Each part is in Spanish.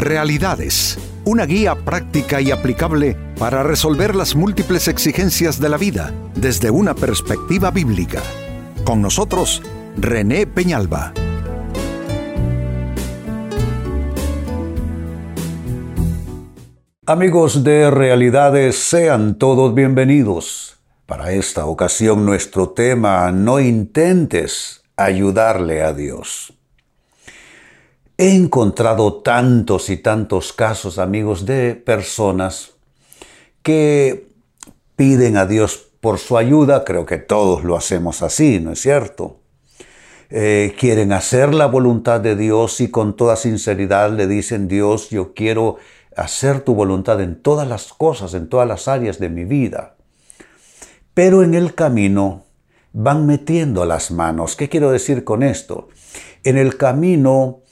Realidades, una guía práctica y aplicable para resolver las múltiples exigencias de la vida desde una perspectiva bíblica. Con nosotros, René Peñalba. Amigos de Realidades, sean todos bienvenidos. Para esta ocasión nuestro tema, no intentes ayudarle a Dios. He encontrado tantos y tantos casos, amigos, de personas que piden a Dios por su ayuda, creo que todos lo hacemos así, ¿no es cierto? Eh, quieren hacer la voluntad de Dios y con toda sinceridad le dicen, Dios, yo quiero hacer tu voluntad en todas las cosas, en todas las áreas de mi vida. Pero en el camino van metiendo las manos. ¿Qué quiero decir con esto? En el camino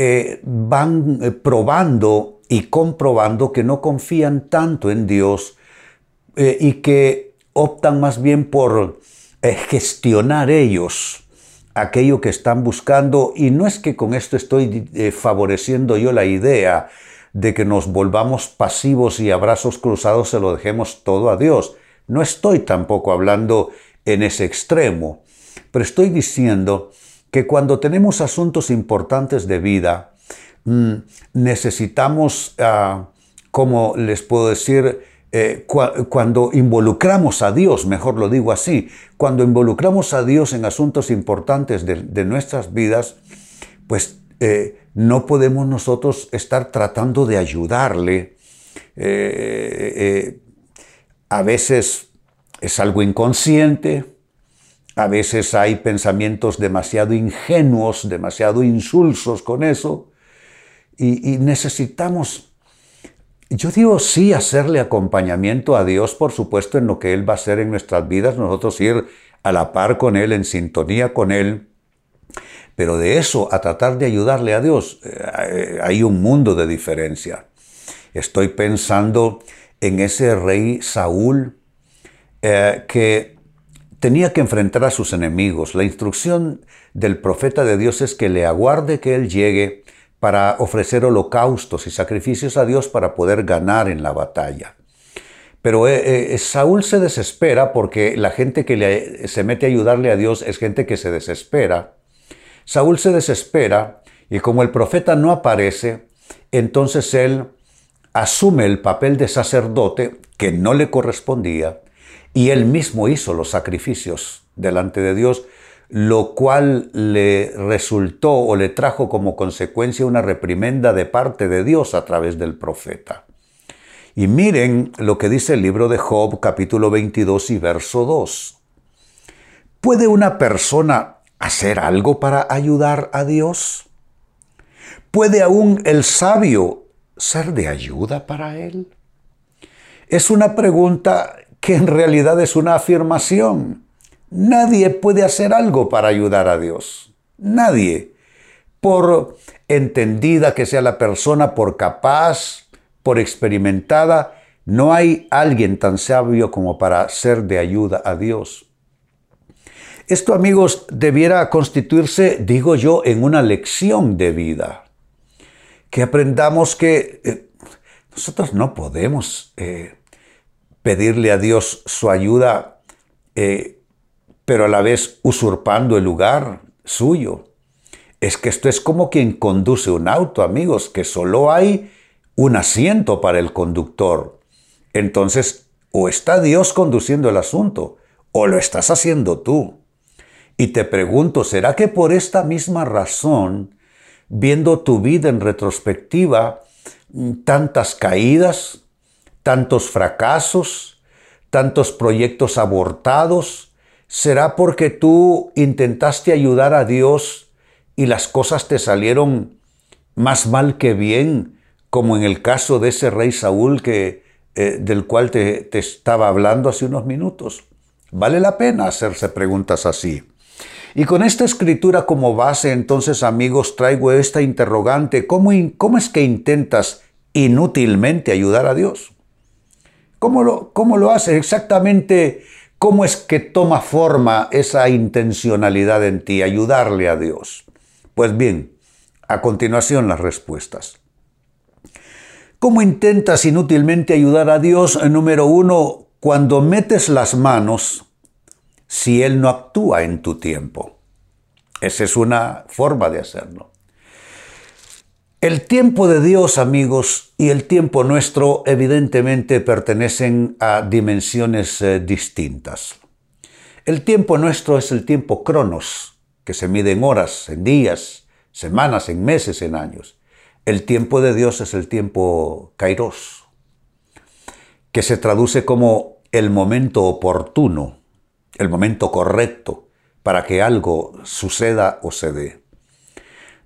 eh, van eh, probando y comprobando que no confían tanto en Dios eh, y que optan más bien por gestionar ellos aquello que están buscando. Y no es que con esto estoy favoreciendo yo la idea de que nos volvamos pasivos y abrazos cruzados se lo dejemos todo a Dios. No estoy tampoco hablando en ese extremo, pero estoy diciendo que cuando tenemos asuntos importantes de vida, mm, necesitamos, ah, como les puedo decir, eh, cuando involucramos a Dios, mejor lo digo así, cuando involucramos a Dios en asuntos importantes de, nuestras vidas, pues eh, no podemos nosotros estar tratando de ayudarle. Eh, a veces es algo inconsciente, a veces hay pensamientos demasiado ingenuos, demasiado insulsos con eso, y, necesitamos, yo digo sí, hacerle acompañamiento a Dios, por supuesto, en lo que Él va a hacer en nuestras vidas, nosotros ir a la par con Él, en sintonía con Él, pero de eso a tratar de ayudarle a Dios, eh, hay un mundo de diferencia. Estoy pensando en ese rey Saúl eh, que tenía que enfrentar a sus enemigos. La instrucción del profeta de Dios es que le aguarde que él llegue para ofrecer holocaustos y sacrificios a Dios para poder ganar en la batalla. Pero eh, eh, Saúl se desespera porque la gente que se mete a ayudarle a Dios es gente que se desespera. Saúl se desespera y como el profeta no aparece, entonces él asume el papel de sacerdote que no le correspondía y él mismo hizo los sacrificios delante de Dios, lo cual le resultó o le trajo como consecuencia una reprimenda de parte de Dios a través del profeta. Y miren lo que dice el libro de Job capítulo 22 y verso 2. ¿Puede una persona hacer algo para ayudar a Dios? ¿Puede aún el sabio ser de ayuda para él? Es una pregunta que en realidad es una afirmación. Nadie puede hacer algo para ayudar a Dios. Nadie. Por entendida que sea la persona, por capaz, por experimentada, no hay alguien tan sabio como para ser de ayuda a Dios. Esto, amigos, debiera constituirse, digo yo, en una lección de vida. Que aprendamos que eh, nosotros no podemos eh, pedirle a Dios su ayuda, eh, pero a la vez usurpando el lugar suyo. Es que esto es como quien conduce un auto, amigos, que solo hay un asiento para el conductor. Entonces, o está Dios conduciendo el asunto, o lo estás haciendo tú. Y te pregunto, ¿será que por esta misma razón, viendo tu vida en retrospectiva, tantas caídas, tantos fracasos, tantos proyectos abortados? ¿Será porque tú intentaste ayudar a Dios y las cosas te salieron más mal que bien, como en el caso de ese rey Saúl que, eh, del cual te, te estaba hablando hace unos minutos? Vale la pena hacerse preguntas así. Y con esta escritura como base, entonces amigos, traigo esta interrogante. ¿Cómo, ¿Cómo, es que intentas inútilmente ayudar a Dios? ¿Cómo lo, cómo lo haces? Exactamente, ¿cómo es que toma forma esa intencionalidad en ti, ayudarle a Dios? Pues bien, a continuación las respuestas. ¿Cómo intentas inútilmente ayudar a Dios? Número uno, cuando metes las manos si Él no actúa en tu tiempo. Esa es una forma de hacerlo. El tiempo de Dios, amigos, y el tiempo nuestro evidentemente pertenecen a dimensiones eh, distintas. El tiempo nuestro es el tiempo cronos, que se mide en horas, en días, semanas, en meses, en años. El tiempo de Dios es el tiempo kairos, que se traduce como el momento oportuno, el momento correcto para que algo suceda o se dé.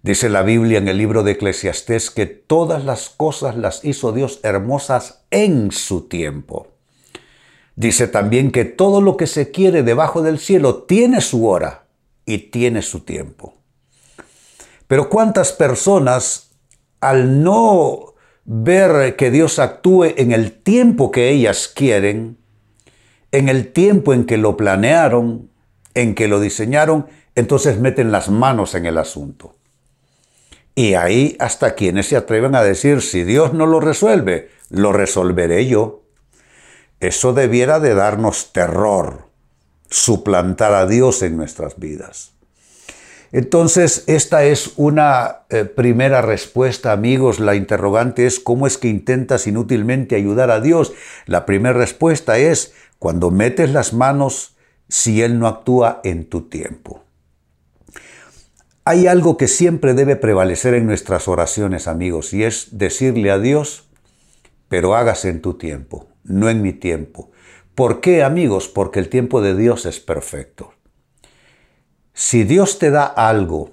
Dice la Biblia en el libro de Eclesiastés que todas las cosas las hizo Dios hermosas en su tiempo. Dice también que todo lo que se quiere debajo del cielo tiene su hora y tiene su tiempo. Pero cuántas personas al no ver que Dios actúe en el tiempo que ellas quieren, en el tiempo en que lo planearon, en que lo diseñaron, entonces meten las manos en el asunto. Y ahí hasta quienes se atreven a decir, si Dios no lo resuelve, lo resolveré yo. Eso debiera de darnos terror, suplantar a Dios en nuestras vidas. Entonces, esta es una eh, primera respuesta, amigos. La interrogante es, ¿cómo es que intentas inútilmente ayudar a Dios? La primera respuesta es, cuando metes las manos, si Él no actúa en tu tiempo. Hay algo que siempre debe prevalecer en nuestras oraciones, amigos, y es decirle a Dios, pero hágase en tu tiempo, no en mi tiempo. ¿Por qué, amigos? Porque el tiempo de Dios es perfecto. Si Dios te da algo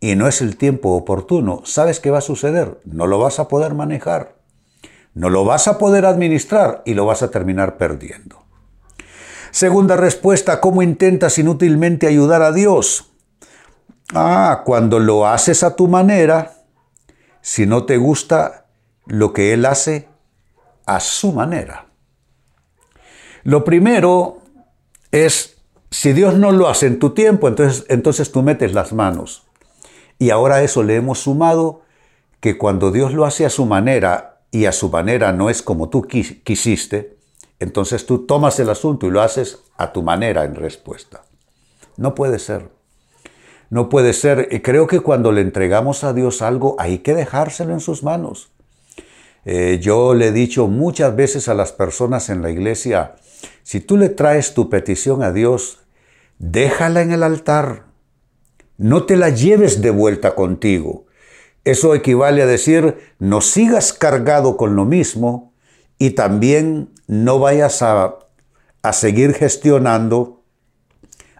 y no es el tiempo oportuno, ¿sabes qué va a suceder? No lo vas a poder manejar, no lo vas a poder administrar y lo vas a terminar perdiendo. Segunda respuesta, ¿cómo intentas inútilmente ayudar a Dios? Ah, cuando lo haces a tu manera, si no te gusta lo que Él hace a su manera. Lo primero es, si Dios no lo hace en tu tiempo, entonces, entonces tú metes las manos. Y ahora eso le hemos sumado que cuando Dios lo hace a su manera y a su manera no es como tú quisiste, entonces tú tomas el asunto y lo haces a tu manera en respuesta. No puede ser. No puede ser. Y creo que cuando le entregamos a Dios algo, hay que dejárselo en sus manos. Eh, yo le he dicho muchas veces a las personas en la iglesia, si tú le traes tu petición a Dios, déjala en el altar. No te la lleves de vuelta contigo. Eso equivale a decir, no sigas cargado con lo mismo y también no vayas a, a seguir gestionando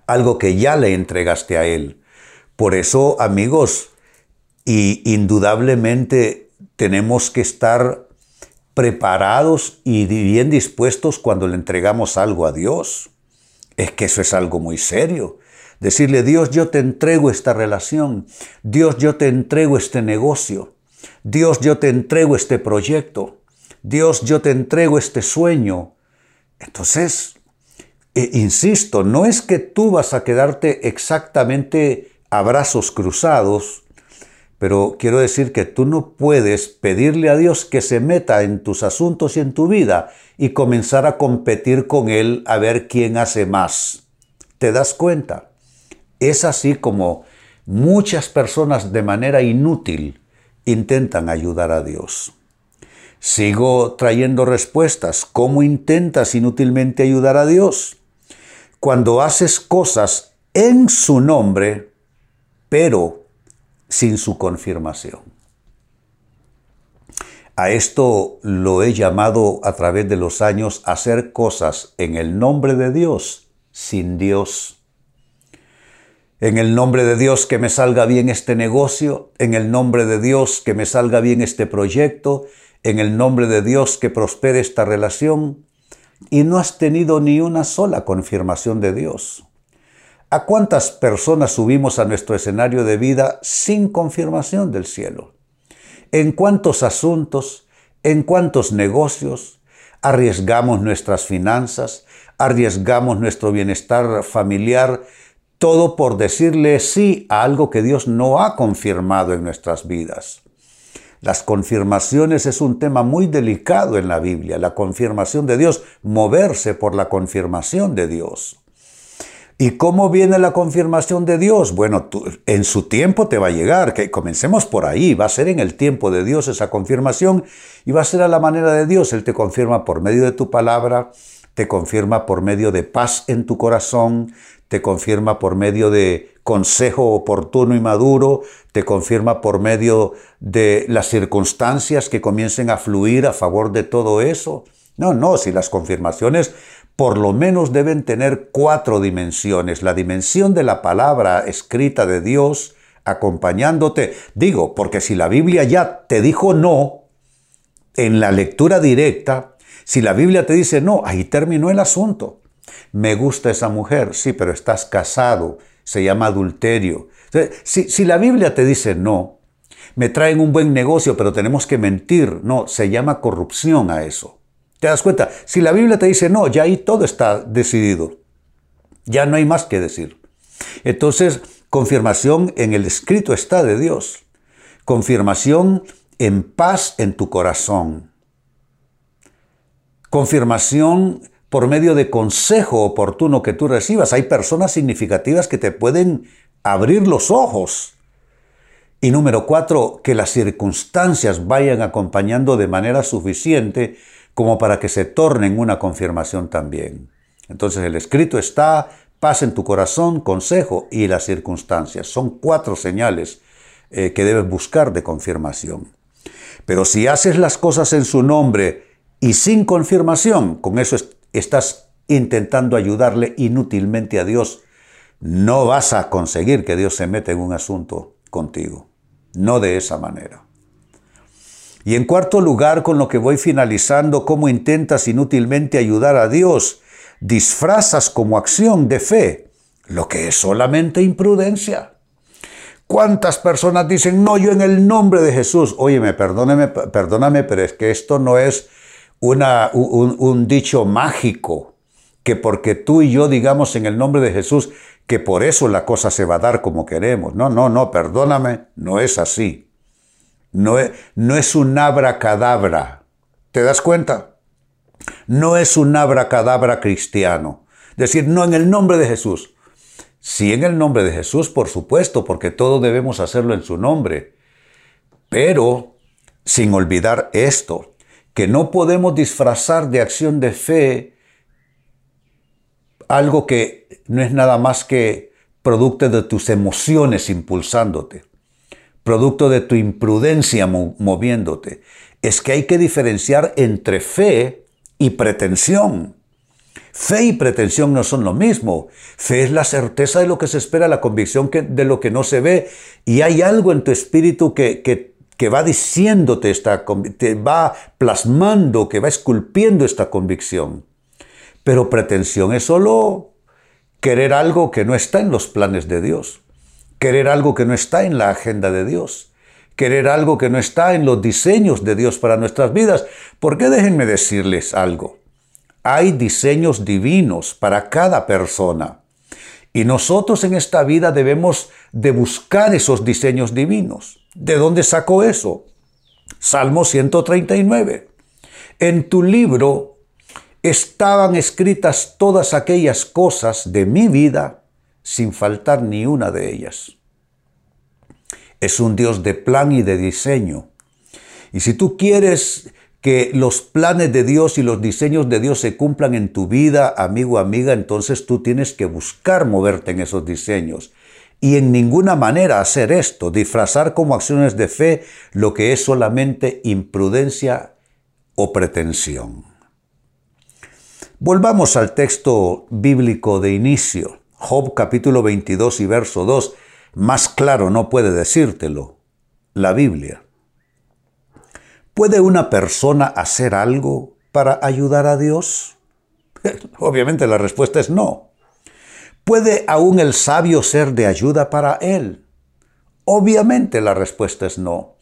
algo que ya le entregaste a Él. Por eso, amigos, y indudablemente tenemos que estar preparados y bien dispuestos cuando le entregamos algo a Dios. Es que eso es algo muy serio. Decirle, Dios, yo te entrego esta relación. Dios, yo te entrego este negocio. Dios, yo te entrego este proyecto. Dios, yo te entrego este sueño. Entonces, eh, insisto, no es que tú vas a quedarte exactamente a brazos cruzados, pero quiero decir que tú no puedes pedirle a Dios que se meta en tus asuntos y en tu vida y comenzar a competir con Él a ver quién hace más. ¿Te das cuenta? Es así como muchas personas de manera inútil intentan ayudar a Dios. Sigo trayendo respuestas. ¿Cómo intentas inútilmente ayudar a Dios? Cuando haces cosas en su nombre, pero sin su confirmación. A esto lo he llamado a través de los años hacer cosas en el nombre de Dios sin Dios. En el nombre de Dios que me salga bien este negocio, en el nombre de Dios que me salga bien este proyecto, en el nombre de Dios que prospere esta relación, y no has tenido ni una sola confirmación de Dios. ¿A cuántas personas subimos a nuestro escenario de vida sin confirmación del cielo? ¿En cuántos asuntos, en cuántos negocios arriesgamos nuestras finanzas, arriesgamos nuestro bienestar familiar, todo por decirle sí a algo que Dios no ha confirmado en nuestras vidas? Las confirmaciones es un tema muy delicado en la Biblia, la confirmación de Dios, moverse por la confirmación de Dios. ¿Y cómo viene la confirmación de Dios? Bueno, en su tiempo te va a llegar, que comencemos por ahí, va a ser en el tiempo de Dios esa confirmación y va a ser a la manera de Dios. Él te confirma por medio de tu palabra, te confirma por medio de paz en tu corazón, te confirma por medio de consejo oportuno y maduro, te confirma por medio de las circunstancias que comiencen a fluir a favor de todo eso. No, no, si las confirmaciones por lo menos deben tener cuatro dimensiones. La dimensión de la palabra escrita de Dios acompañándote. Digo, porque si la Biblia ya te dijo no en la lectura directa, si la Biblia te dice no, ahí terminó el asunto. Me gusta esa mujer, sí, pero estás casado, se llama adulterio. Si, si la Biblia te dice no, me traen un buen negocio, pero tenemos que mentir, no, se llama corrupción a eso. ¿Te das cuenta? Si la Biblia te dice no, ya ahí todo está decidido. Ya no hay más que decir. Entonces, confirmación en el escrito está de Dios. Confirmación en paz en tu corazón. Confirmación por medio de consejo oportuno que tú recibas. Hay personas significativas que te pueden abrir los ojos. Y número cuatro, que las circunstancias vayan acompañando de manera suficiente como para que se torne en una confirmación también. Entonces el escrito está, paz en tu corazón, consejo y las circunstancias. Son cuatro señales eh, que debes buscar de confirmación. Pero si haces las cosas en su nombre y sin confirmación, con eso estás intentando ayudarle inútilmente a Dios, no vas a conseguir que Dios se meta en un asunto contigo. No de esa manera. Y en cuarto lugar, con lo que voy finalizando, cómo intentas inútilmente ayudar a Dios, disfrazas como acción de fe lo que es solamente imprudencia. ¿Cuántas personas dicen, no, yo en el nombre de Jesús? Óyeme, perdóname, perdóname, pero es que esto no es una, un, un dicho mágico, que porque tú y yo digamos en el nombre de Jesús, que por eso la cosa se va a dar como queremos. No, no, no, perdóname, no es así. No es, un abracadabra. ¿Te das cuenta? No es un abracadabra cristiano. Decir, no en el nombre de Jesús. Sí en el nombre de Jesús, por supuesto, porque todo debemos hacerlo en su nombre. Pero sin olvidar esto, que no podemos disfrazar de acción de fe algo que no es nada más que producto de tus emociones impulsándote producto de tu imprudencia moviéndote. Es que hay que diferenciar entre fe y pretensión. Fe y pretensión no son lo mismo. Fe es la certeza de lo que se espera, la convicción de lo que no se ve. Y hay algo en tu espíritu que, que, va diciéndote esta, te va plasmando, que va esculpiendo esta convicción. Pero pretensión es solo querer algo que no está en los planes de Dios querer algo que no está en la agenda de Dios, querer algo que no está en los diseños de Dios para nuestras vidas. Porque déjenme decirles algo, hay diseños divinos para cada persona. Y nosotros en esta vida debemos de buscar esos diseños divinos. ¿De dónde sacó eso? Salmo 139. En tu libro estaban escritas todas aquellas cosas de mi vida sin faltar ni una de ellas. Es un Dios de plan y de diseño. Y si tú quieres que los planes de Dios y los diseños de Dios se cumplan en tu vida, amigo, amiga, entonces tú tienes que buscar moverte en esos diseños. Y en ninguna manera hacer esto, disfrazar como acciones de fe lo que es solamente imprudencia o pretensión. Volvamos al texto bíblico de inicio. Job capítulo 22 y verso 2, más claro no puede decírtelo, la Biblia. ¿Puede una persona hacer algo para ayudar a Dios? Obviamente la respuesta es no. ¿Puede aún el sabio ser de ayuda para él? Obviamente la respuesta es no.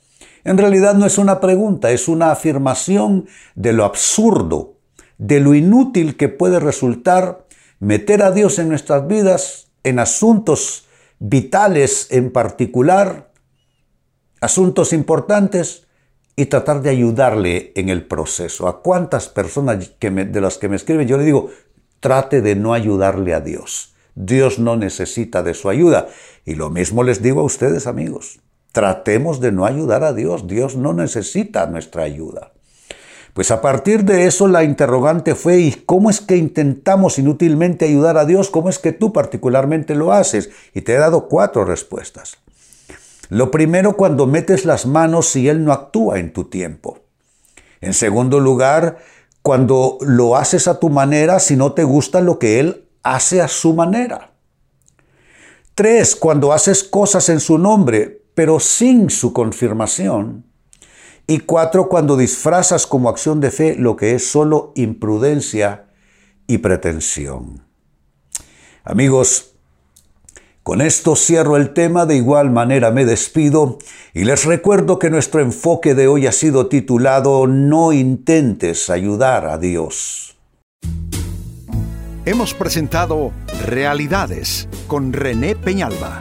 En realidad no es una pregunta, es una afirmación de lo absurdo, de lo inútil que puede resultar meter a Dios en nuestras vidas, en asuntos vitales en particular, asuntos importantes, y tratar de ayudarle en el proceso. ¿A cuántas personas que de las que me escriben yo le digo, trate de no ayudarle a Dios? Dios no necesita de su ayuda. Y lo mismo les digo a ustedes, amigos. Tratemos de no ayudar a Dios. Dios no necesita nuestra ayuda. Pues a partir de eso la interrogante fue, ¿y cómo es que intentamos inútilmente ayudar a Dios? ¿Cómo es que tú particularmente lo haces? Y te he dado cuatro respuestas. Lo primero, cuando metes las manos y Él no actúa en tu tiempo. En segundo lugar, cuando lo haces a tu manera si no te gusta lo que Él hace a su manera. Tres, cuando haces cosas en su nombre, pero sin su confirmación. Y cuatro, cuando disfrazas como acción de fe lo que es solo imprudencia y pretensión. Amigos, con esto cierro el tema, de igual manera me despido y les recuerdo que nuestro enfoque de hoy ha sido titulado No intentes ayudar a Dios. Hemos presentado Realidades con René Peñalba.